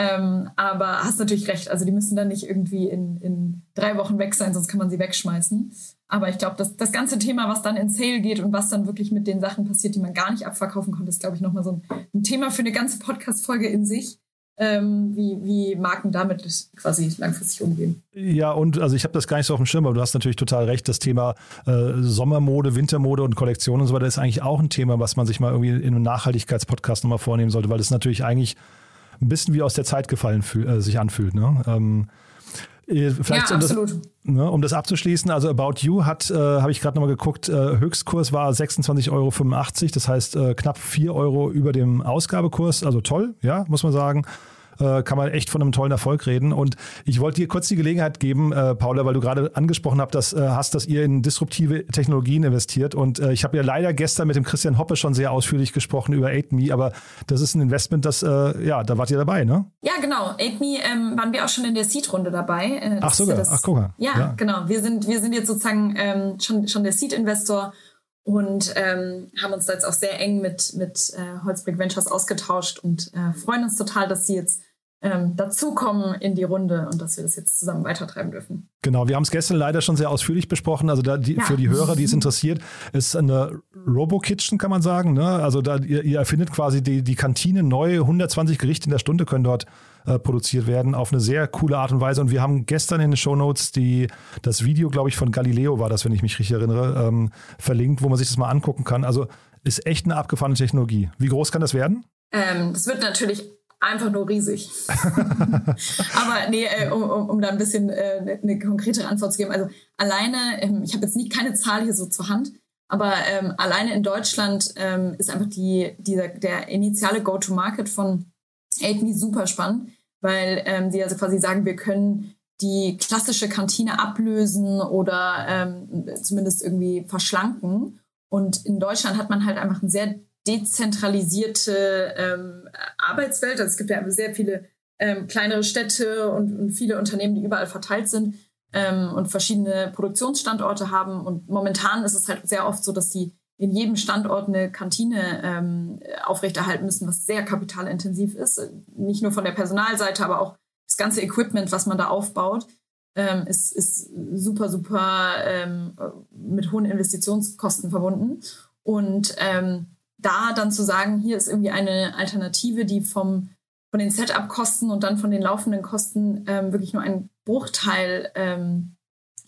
Ähm, aber hast natürlich recht, also die müssen dann nicht irgendwie in, in drei Wochen weg sein, sonst kann man sie wegschmeißen. Aber ich glaube, das, das ganze Thema, was dann in Sale geht und was dann wirklich mit den Sachen passiert, die man gar nicht abverkaufen konnte, ist, glaube ich, nochmal so ein, ein, Thema für eine ganze Podcast-Folge in sich. Ähm, wie, wie Marken damit quasi langfristig umgehen. Ja, und also ich habe das gar nicht so auf dem Schirm, aber du hast natürlich total recht. Das Thema äh, Sommermode, Wintermode und Kollektion und so weiter ist eigentlich auch ein Thema, was man sich mal irgendwie in einem Nachhaltigkeitspodcast nochmal vornehmen sollte, weil das natürlich eigentlich ein bisschen wie aus der Zeit gefallen äh, sich anfühlt. Ne? Ähm, äh, vielleicht ja, um. Das, ne, um das abzuschließen, also About You hat, äh, habe ich gerade nochmal geguckt, äh, Höchstkurs war 26,85 Euro, das heißt äh, knapp 4 Euro über dem Ausgabekurs, also toll, ja, muss man sagen äh, kann man echt von einem tollen Erfolg reden. Und ich wollte dir kurz die Gelegenheit geben, äh, Paula, weil du gerade angesprochen habt, dass, äh, hast, dass ihr in disruptive Technologien investiert. Und äh, ich habe ja leider gestern mit dem Christian Hoppe schon sehr ausführlich gesprochen über 8Me, aber das ist ein Investment, das, äh, ja, da wart ihr dabei, ne? Ja, genau. 8Me ähm, waren wir auch schon in der Seed-Runde dabei. Äh, Ach sogar, das, ach guck mal. Ja, ja, genau. Wir sind, wir sind jetzt sozusagen ähm, schon, schon der Seed-Investor und ähm, haben uns da jetzt auch sehr eng mit, mit äh, Holzbrick Ventures ausgetauscht und äh, freuen uns total, dass sie jetzt ähm, dazukommen in die Runde und dass wir das jetzt zusammen weitertreiben dürfen. Genau, wir haben es gestern leider schon sehr ausführlich besprochen. Also da die, ja. für die Hörer, die es interessiert, ist eine Robo-Kitchen, kann man sagen. Ne? Also da ihr, ihr, erfindet quasi die, die Kantine neu, 120 Gerichte in der Stunde können dort äh, produziert werden, auf eine sehr coole Art und Weise. Und wir haben gestern in den Shownotes die, das Video, glaube ich, von Galileo war das, wenn ich mich richtig erinnere, ähm, verlinkt, wo man sich das mal angucken kann. Also ist echt eine abgefahrene Technologie. Wie groß kann das werden? Ähm, das wird natürlich einfach nur riesig. Aber nee, äh, um, um, um, da ein bisschen äh, eine, eine konkretere Antwort zu geben. Also alleine, ähm, ich habe jetzt nicht keine Zahl hier so zur Hand, aber ähm, alleine in Deutschland ähm, ist einfach die, dieser, der initiale Go-to-Market von AidMe super spannend, weil ähm, sie also quasi sagen, wir können die klassische Kantine ablösen oder ähm, zumindest irgendwie verschlanken. Und in Deutschland hat man halt einfach ein sehr dezentralisierte ähm, Arbeitswelt. Also es gibt ja sehr viele ähm, kleinere Städte und, und, viele Unternehmen, die überall verteilt sind ähm, und verschiedene Produktionsstandorte haben. Und momentan ist es halt sehr oft so, dass die in jedem Standort eine Kantine ähm, aufrechterhalten müssen, was sehr kapitalintensiv ist. Nicht nur von der Personalseite, aber auch das ganze Equipment, was man da aufbaut, ähm, ist, ist super, super ähm, mit hohen Investitionskosten verbunden. Und ähm, da dann zu sagen, hier ist irgendwie eine Alternative, die vom, von den Setup-Kosten und dann von den laufenden Kosten ähm, wirklich nur einen Bruchteil ähm,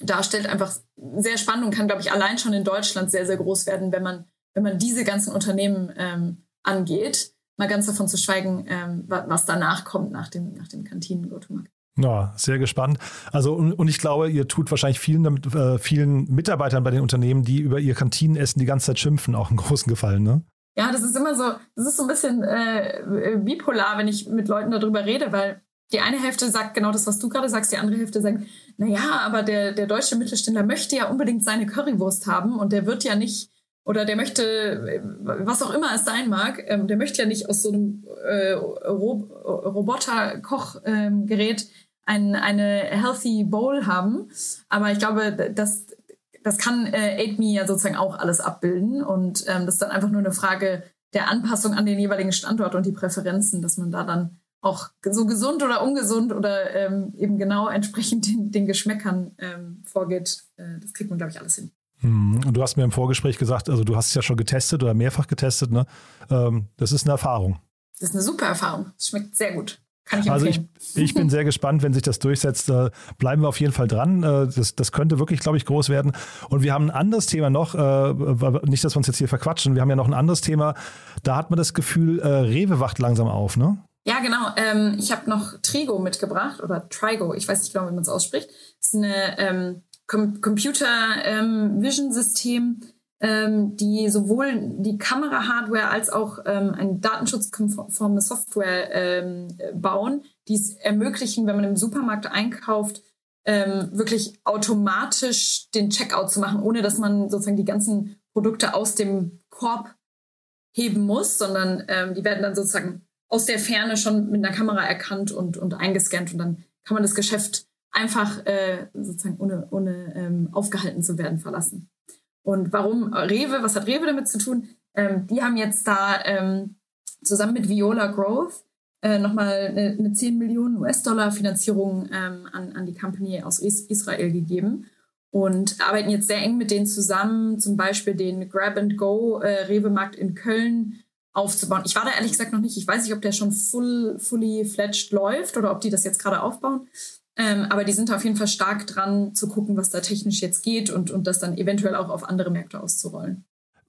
darstellt, einfach sehr spannend und kann, glaube ich, allein schon in Deutschland sehr, sehr groß werden, wenn man, wenn man diese ganzen Unternehmen ähm, angeht. Mal ganz davon zu schweigen, ähm, was danach kommt nach dem, nach dem Kantinen-Go-to-Market. Ja, sehr gespannt. Also und, ich glaube, ihr tut wahrscheinlich vielen, äh, vielen Mitarbeitern bei den Unternehmen, die über ihr Kantinenessen die ganze Zeit schimpfen, auch einen großen Gefallen, ne? Ja, das ist immer so, das ist so ein bisschen äh, bipolar, wenn ich mit Leuten darüber rede, weil die eine Hälfte sagt genau das, was du gerade sagst, die andere Hälfte sagt, naja, aber der, der deutsche Mittelständler möchte ja unbedingt seine Currywurst haben und der wird ja nicht, oder der möchte, was auch immer es sein mag, ähm, der möchte ja nicht aus so einem äh, Ro Roboter-Kochgerät ähm, ein, eine healthy Bowl haben. Aber ich glaube, dass das kann äh, AidMe ja sozusagen auch alles abbilden. Und ähm, das ist dann einfach nur eine Frage der Anpassung an den jeweiligen Standort und die Präferenzen, dass man da dann auch so gesund oder ungesund oder ähm, eben genau entsprechend den, den Geschmäckern ähm, vorgeht. Äh, das kriegt man, glaube ich, alles hin. Mhm. Und du hast mir im Vorgespräch gesagt, also du hast es ja schon getestet oder mehrfach getestet, ne? Ähm, das ist eine Erfahrung. Das ist eine super Erfahrung. Es schmeckt sehr gut. Ich also ich, ich bin sehr gespannt, wenn sich das durchsetzt. Bleiben wir auf jeden Fall dran. Äh, das, das könnte wirklich, glaube ich, groß werden. Und wir haben ein anderes Thema noch, äh, nicht, dass wir uns jetzt hier verquatschen, wir haben ja noch ein anderes Thema. Da hat man das Gefühl, äh, Rewe wacht langsam auf, ne? Ja, genau. Ähm, ich habe noch Trigo mitgebracht oder Trigo, ich weiß nicht genau, wie man es ausspricht. Das ist eine ähm, Com Computer ähm, Vision System ähm, die sowohl die Kamera-Hardware als auch ähm, eine datenschutzkonforme Software ähm, bauen, die es ermöglichen, wenn man im Supermarkt einkauft, ähm, wirklich automatisch den Checkout zu machen, ohne dass man sozusagen die ganzen Produkte aus dem Korb heben muss, sondern ähm, die werden dann sozusagen aus der Ferne schon mit einer Kamera erkannt und, und eingescannt und dann kann man das Geschäft einfach äh, sozusagen ohne, ohne ähm, aufgehalten zu werden verlassen. Und warum Rewe, was hat Rewe damit zu tun? Ähm, die haben jetzt da ähm, zusammen mit Viola Growth äh, nochmal eine, eine 10 Millionen US-Dollar Finanzierung ähm, an, an die Company aus Israel gegeben und arbeiten jetzt sehr eng mit denen zusammen, zum Beispiel den Grab-and-Go äh, Rewe-Markt in Köln aufzubauen. Ich war da ehrlich gesagt noch nicht. Ich weiß nicht, ob der schon full, fully fledged läuft oder ob die das jetzt gerade aufbauen. Ähm, aber die sind auf jeden Fall stark dran zu gucken, was da technisch jetzt geht und, und das dann eventuell auch auf andere Märkte auszurollen.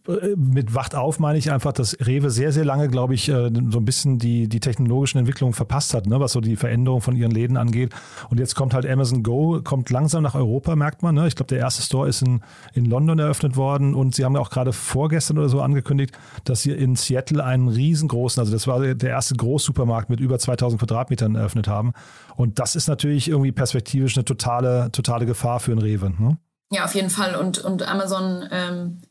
Äh, mit Wacht auf meine ich einfach, dass Rewe sehr, sehr lange, glaube ich, äh, so ein bisschen die, die technologischen Entwicklungen verpasst hat, ne, was so die Veränderung von ihren Läden angeht. Und jetzt kommt halt Amazon Go, kommt langsam nach Europa, merkt man. Ne? Ich glaube, der erste Store ist in, in London eröffnet worden und sie haben auch gerade vorgestern oder so angekündigt, dass sie in Seattle einen riesengroßen, also das war der erste Großsupermarkt mit über 2000 Quadratmetern eröffnet haben. Und das ist natürlich irgendwie perspektivisch eine totale, totale Gefahr für ein Rewe. Ne? Ja, auf jeden Fall. Und, und Amazon ähm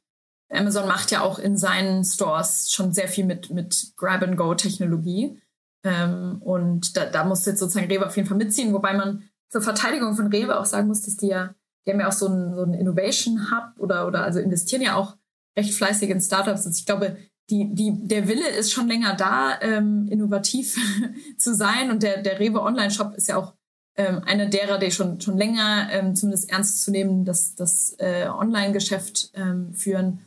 Amazon macht ja auch in seinen Stores schon sehr viel mit, mit Grab-and-Go-Technologie. Ähm, und da, da muss jetzt sozusagen Rewe auf jeden Fall mitziehen, wobei man zur Verteidigung von Rewe auch sagen muss, dass die ja, die haben ja auch so einen, so einen Innovation Hub oder, oder also investieren ja auch recht fleißig in Startups. Und ich glaube, die, die, der Wille ist schon länger da, ähm, innovativ zu sein. Und der, der Rewe Online-Shop ist ja auch ähm, einer derer, die schon, schon länger ähm, zumindest ernst zu nehmen, das, das äh, Online-Geschäft ähm, führen.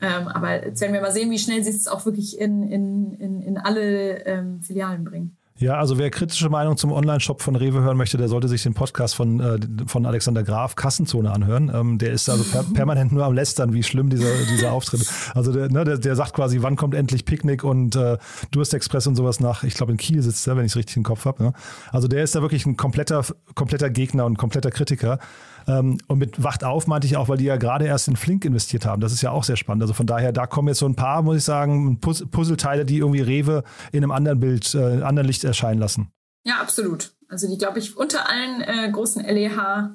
Ähm, aber jetzt werden wir mal sehen, wie schnell sie es auch wirklich in, in, in, in alle ähm, Filialen bringen. Ja, also wer kritische Meinung zum Online-Shop von Rewe hören möchte, der sollte sich den Podcast von, äh, von Alexander Graf, Kassenzone, anhören. Ähm, der ist also per permanent nur am Lästern, wie schlimm dieser, dieser Auftritt ist. Also der, ne, der, der sagt quasi, wann kommt endlich Picknick und äh, Durstexpress und sowas nach. Ich glaube, in Kiel sitzt er, wenn ich es richtig im Kopf habe. Ne? Also der ist da wirklich ein kompletter, kompletter Gegner und kompletter Kritiker. Ähm, und mit Wacht auf meinte ich auch, weil die ja gerade erst in Flink investiert haben. Das ist ja auch sehr spannend. Also von daher, da kommen jetzt so ein paar, muss ich sagen, Puzzleteile, die irgendwie Rewe in einem anderen Bild, äh, anderen Licht erscheinen lassen. Ja, absolut. Also die, glaube ich, unter allen äh, großen LEH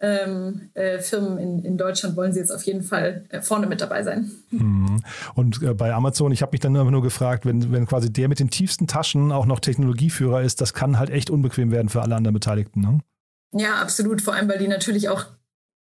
ähm, äh, Firmen in, in Deutschland wollen sie jetzt auf jeden Fall äh, vorne mit dabei sein. Mhm. Und äh, bei Amazon, ich habe mich dann einfach nur gefragt, wenn, wenn quasi der mit den tiefsten Taschen auch noch Technologieführer ist, das kann halt echt unbequem werden für alle anderen Beteiligten. Ne? Ja, absolut. Vor allem, weil die natürlich auch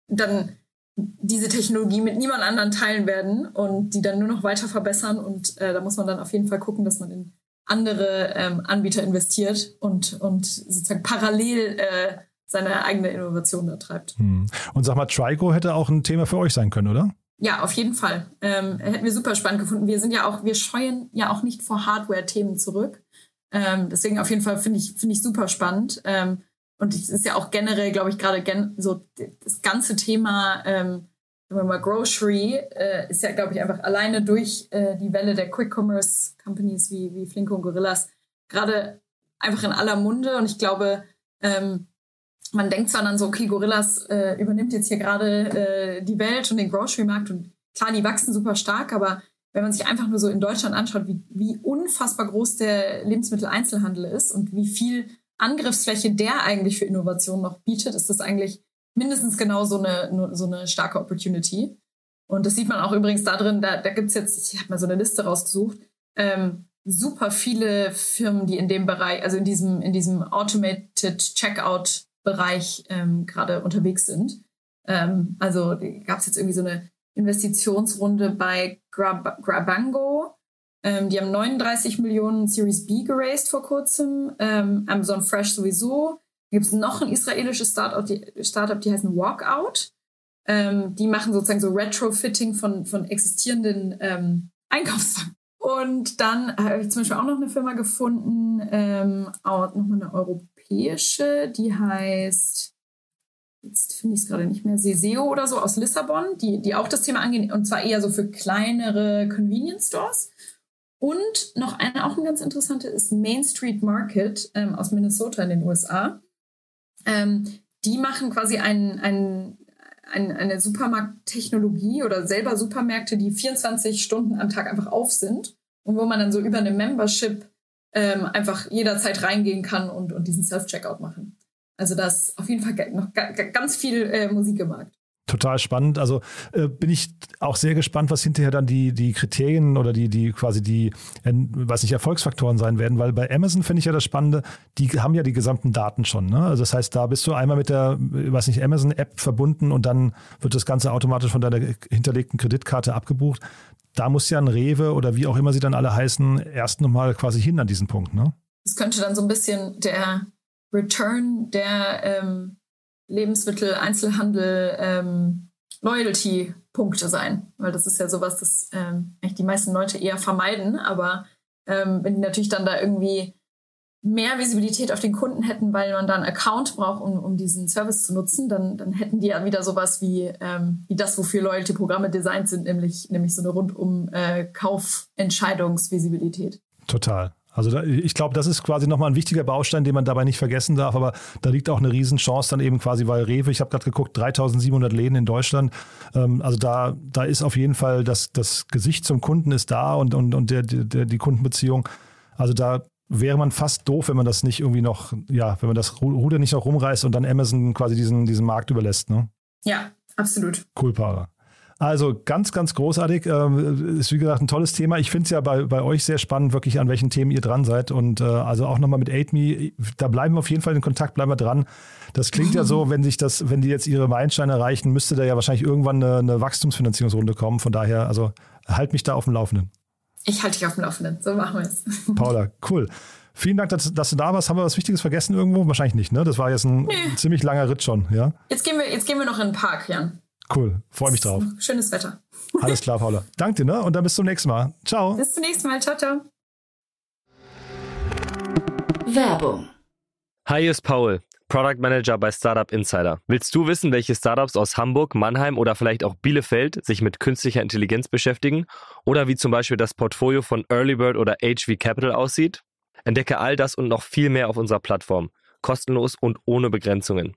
dann diese Technologie mit niemand anderen teilen werden und die dann nur noch weiter verbessern. Und äh, da muss man dann auf jeden Fall gucken, dass man in andere ähm, Anbieter investiert und, und sozusagen parallel äh, seine eigene Innovation da treibt. Hm. Und sag mal, Trico hätte auch ein Thema für euch sein können, oder? Ja, auf jeden Fall. Ähm, hätten wir super spannend gefunden. Wir sind ja auch, wir scheuen ja auch nicht vor Hardware-Themen zurück. Ähm, deswegen auf jeden Fall finde ich, finde ich super spannend. Ähm, und es ist ja auch generell, glaube ich, gerade gen so das ganze Thema, ähm, sagen wir mal, Grocery äh, ist ja, glaube ich, einfach alleine durch äh, die Welle der Quick-Commerce-Companies wie, wie Flinko und Gorillas gerade einfach in aller Munde. Und ich glaube, ähm, man denkt zwar dann so, okay, Gorillas äh, übernimmt jetzt hier gerade äh, die Welt und den Grocery-Markt und klar, die wachsen super stark, aber wenn man sich einfach nur so in Deutschland anschaut, wie, wie unfassbar groß der Lebensmitteleinzelhandel ist und wie viel Angriffsfläche der eigentlich für Innovation noch bietet, ist das eigentlich mindestens genau so eine, so eine starke Opportunity. Und das sieht man auch übrigens da drin, da, da gibt es jetzt, ich habe mal so eine Liste rausgesucht, ähm, super viele Firmen, die in dem Bereich, also in diesem, in diesem Automated Checkout-Bereich ähm, gerade unterwegs sind. Ähm, also gab es jetzt irgendwie so eine Investitionsrunde bei Grab Grabango, ähm, die haben 39 Millionen Series B geraced vor kurzem. Ähm, Amazon Fresh sowieso. Da gibt es noch ein israelisches Startup, die, Startup, die heißen Walkout. Ähm, die machen sozusagen so Retrofitting von, von existierenden ähm, Einkaufswagen. Und dann habe ich zum Beispiel auch noch eine Firma gefunden, ähm, nochmal eine europäische, die heißt, jetzt finde ich es gerade nicht mehr, Seseo oder so aus Lissabon, die, die auch das Thema angehen, und zwar eher so für kleinere Convenience Stores. Und noch eine, auch ein ganz interessante ist Main Street Market ähm, aus Minnesota in den USA. Ähm, die machen quasi ein, ein, ein, eine Supermarkttechnologie oder selber Supermärkte, die 24 Stunden am Tag einfach auf sind und wo man dann so über eine Membership ähm, einfach jederzeit reingehen kann und, und diesen Self-Checkout machen. Also da ist auf jeden Fall noch ganz viel äh, Musik im Markt. Total spannend. Also äh, bin ich auch sehr gespannt, was hinterher dann die, die Kriterien oder die, die quasi die, äh, was nicht Erfolgsfaktoren sein werden, weil bei Amazon finde ich ja das Spannende, die haben ja die gesamten Daten schon. Ne? Also das heißt, da bist du einmal mit der, was nicht, Amazon-App verbunden und dann wird das Ganze automatisch von deiner hinterlegten Kreditkarte abgebucht. Da muss ja ein Rewe oder wie auch immer sie dann alle heißen, erst nochmal quasi hin an diesen Punkt. Ne? Das könnte dann so ein bisschen der Return der ähm Lebensmittel, Einzelhandel, ähm, Loyalty-Punkte sein. Weil das ist ja sowas, das ähm, eigentlich die meisten Leute eher vermeiden. Aber ähm, wenn die natürlich dann da irgendwie mehr Visibilität auf den Kunden hätten, weil man da einen Account braucht, um, um diesen Service zu nutzen, dann, dann hätten die ja wieder sowas wie, ähm, wie das, wofür Loyalty-Programme designt sind, nämlich, nämlich so eine rundum äh, Kaufentscheidungsvisibilität. Total. Also da, ich glaube, das ist quasi nochmal ein wichtiger Baustein, den man dabei nicht vergessen darf. Aber da liegt auch eine Riesenchance dann eben quasi, weil Rewe, ich habe gerade geguckt, 3700 Läden in Deutschland. Ähm, also da, da ist auf jeden Fall das, das Gesicht zum Kunden ist da und, und, und der, der, die Kundenbeziehung. Also da wäre man fast doof, wenn man das nicht irgendwie noch, ja, wenn man das Ruder nicht noch rumreißt und dann Amazon quasi diesen, diesen Markt überlässt. Ne? Ja, absolut. Cool, Para. Also ganz, ganz großartig. Ähm, ist wie gesagt ein tolles Thema. Ich finde es ja bei, bei euch sehr spannend, wirklich an welchen Themen ihr dran seid. Und äh, also auch nochmal mit AidMe, da bleiben wir auf jeden Fall in Kontakt, bleiben wir dran. Das klingt ja so, wenn sich das, wenn die jetzt ihre Meilensteine erreichen, müsste da ja wahrscheinlich irgendwann eine, eine Wachstumsfinanzierungsrunde kommen. Von daher, also halt mich da auf dem Laufenden. Ich halte dich auf dem Laufenden. So machen wir es. Paula, cool. Vielen Dank, dass, dass, du da warst. Haben wir was Wichtiges vergessen irgendwo? Wahrscheinlich nicht, ne? Das war jetzt ein nee. ziemlich langer Ritt schon, ja? Jetzt gehen wir, jetzt gehen wir noch in den Park, Jan. Cool, freue mich drauf. Schönes Wetter. Alles klar, Paula. Danke dir, ne? Und dann bis zum nächsten Mal. Ciao. Bis zum nächsten Mal. Ciao, ciao. Werbung. Hi, hier ist Paul, Product Manager bei Startup Insider. Willst du wissen, welche Startups aus Hamburg, Mannheim oder vielleicht auch Bielefeld sich mit künstlicher Intelligenz beschäftigen? Oder wie zum Beispiel das Portfolio von Earlybird oder HV Capital aussieht? Entdecke all das und noch viel mehr auf unserer Plattform. Kostenlos und ohne Begrenzungen.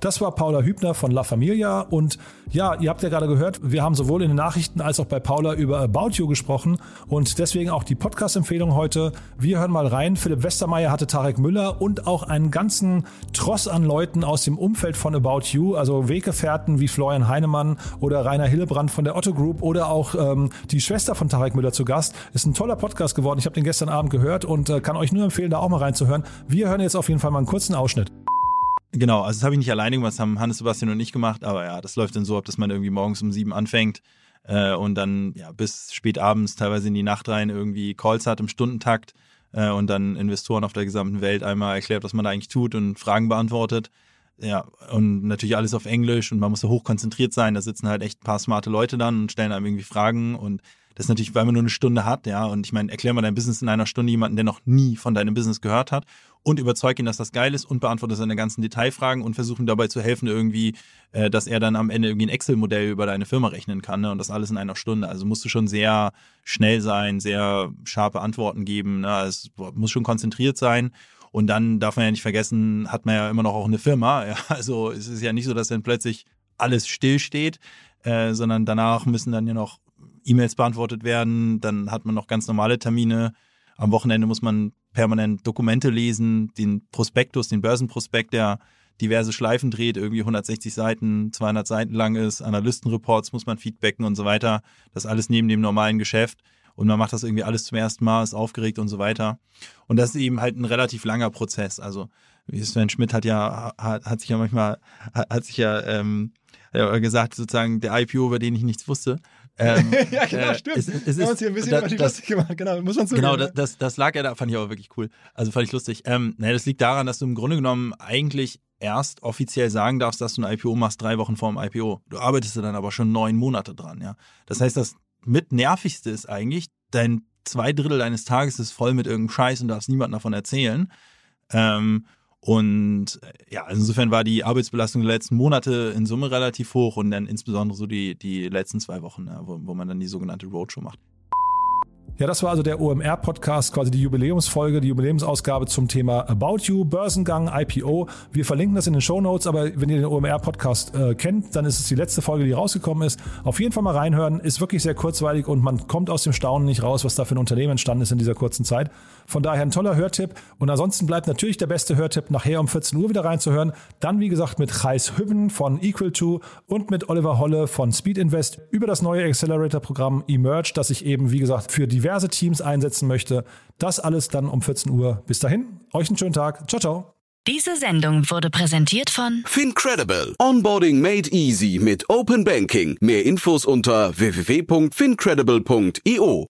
Das war Paula Hübner von La Familia und ja, ihr habt ja gerade gehört, wir haben sowohl in den Nachrichten als auch bei Paula über About You gesprochen und deswegen auch die Podcast-Empfehlung heute. Wir hören mal rein. Philipp Westermeier hatte Tarek Müller und auch einen ganzen Tross an Leuten aus dem Umfeld von About You, also Weggefährten wie Florian Heinemann oder Rainer Hillebrand von der Otto Group oder auch ähm, die Schwester von Tarek Müller zu Gast. Ist ein toller Podcast geworden. Ich habe den gestern Abend gehört und äh, kann euch nur empfehlen, da auch mal reinzuhören. Wir hören jetzt auf jeden Fall mal einen kurzen Ausschnitt. Genau, also das habe ich nicht alleine gemacht, das haben Hannes, Sebastian und ich gemacht, aber ja, das läuft dann so ab, dass man irgendwie morgens um sieben anfängt äh, und dann ja bis spät abends, teilweise in die Nacht rein, irgendwie Calls hat im Stundentakt äh, und dann Investoren auf der gesamten Welt einmal erklärt, was man da eigentlich tut und Fragen beantwortet. Ja, und natürlich alles auf Englisch und man muss da hochkonzentriert sein. Da sitzen halt echt ein paar smarte Leute dann und stellen einem irgendwie Fragen und das ist natürlich, weil man nur eine Stunde hat, ja. Und ich meine, erklär mal dein Business in einer Stunde jemanden, der noch nie von deinem Business gehört hat und überzeug ihn, dass das geil ist und beantworte seine ganzen Detailfragen und versuche ihm dabei zu helfen, irgendwie, äh, dass er dann am Ende irgendwie ein Excel-Modell über deine Firma rechnen kann, ne? Und das alles in einer Stunde. Also musst du schon sehr schnell sein, sehr scharfe Antworten geben, ne? Es muss schon konzentriert sein. Und dann darf man ja nicht vergessen, hat man ja immer noch auch eine Firma. Ja? Also es ist ja nicht so, dass dann plötzlich alles stillsteht, äh, sondern danach müssen dann ja noch E-Mails beantwortet werden, dann hat man noch ganz normale Termine. Am Wochenende muss man permanent Dokumente lesen, den Prospektus, den Börsenprospekt, der diverse Schleifen dreht, irgendwie 160 Seiten, 200 Seiten lang ist, Analystenreports muss man feedbacken und so weiter. Das alles neben dem normalen Geschäft. Und man macht das irgendwie alles zum ersten Mal, ist aufgeregt und so weiter. Und das ist eben halt ein relativ langer Prozess. Also Sven Schmidt hat ja, hat, hat sich ja manchmal, hat, hat sich ja ähm, gesagt, sozusagen der IPO, über den ich nichts wusste. Ähm, ja, genau, äh, stimmt. Es, es, wir haben uns hier ein bisschen über die lustig gemacht, genau, muss man zugeben. Genau, das, das, das, lag ja da, fand ich aber wirklich cool. Also fand ich lustig. Ähm, naja, das liegt daran, dass du im Grunde genommen eigentlich erst offiziell sagen darfst, dass du ein IPO machst, drei Wochen vor dem IPO. Du arbeitest dann aber schon neun Monate dran, ja. Das heißt, das mit nervigste ist eigentlich, dein zwei Drittel deines Tages ist voll mit irgendeinem Scheiß und darfst niemandem davon erzählen. Ähm, und äh, ja, also insofern war die Arbeitsbelastung der letzten Monate in Summe relativ hoch und dann insbesondere so die, die letzten zwei Wochen, wo, wo man dann die sogenannte Roadshow macht. Ja, das war also der OMR-Podcast, quasi die Jubiläumsfolge, die Jubiläumsausgabe zum Thema About You, Börsengang, IPO. Wir verlinken das in den Show Notes, aber wenn ihr den OMR-Podcast äh, kennt, dann ist es die letzte Folge, die rausgekommen ist. Auf jeden Fall mal reinhören, ist wirklich sehr kurzweilig und man kommt aus dem Staunen nicht raus, was da für ein Unternehmen entstanden ist in dieser kurzen Zeit. Von daher ein toller Hörtipp. Und ansonsten bleibt natürlich der beste Hörtipp, nachher um 14 Uhr wieder reinzuhören. Dann, wie gesagt, mit Chais Hübben von Equal to und mit Oliver Holle von Speed Invest über das neue Accelerator-Programm Emerge, das ich eben, wie gesagt, für diverse diverse Teams einsetzen möchte. Das alles dann um 14 Uhr. Bis dahin, euch einen schönen Tag. Ciao, ciao. Diese Sendung wurde präsentiert von Fincredible. Onboarding made easy mit Open Banking. Mehr Infos unter www.fincredible.io.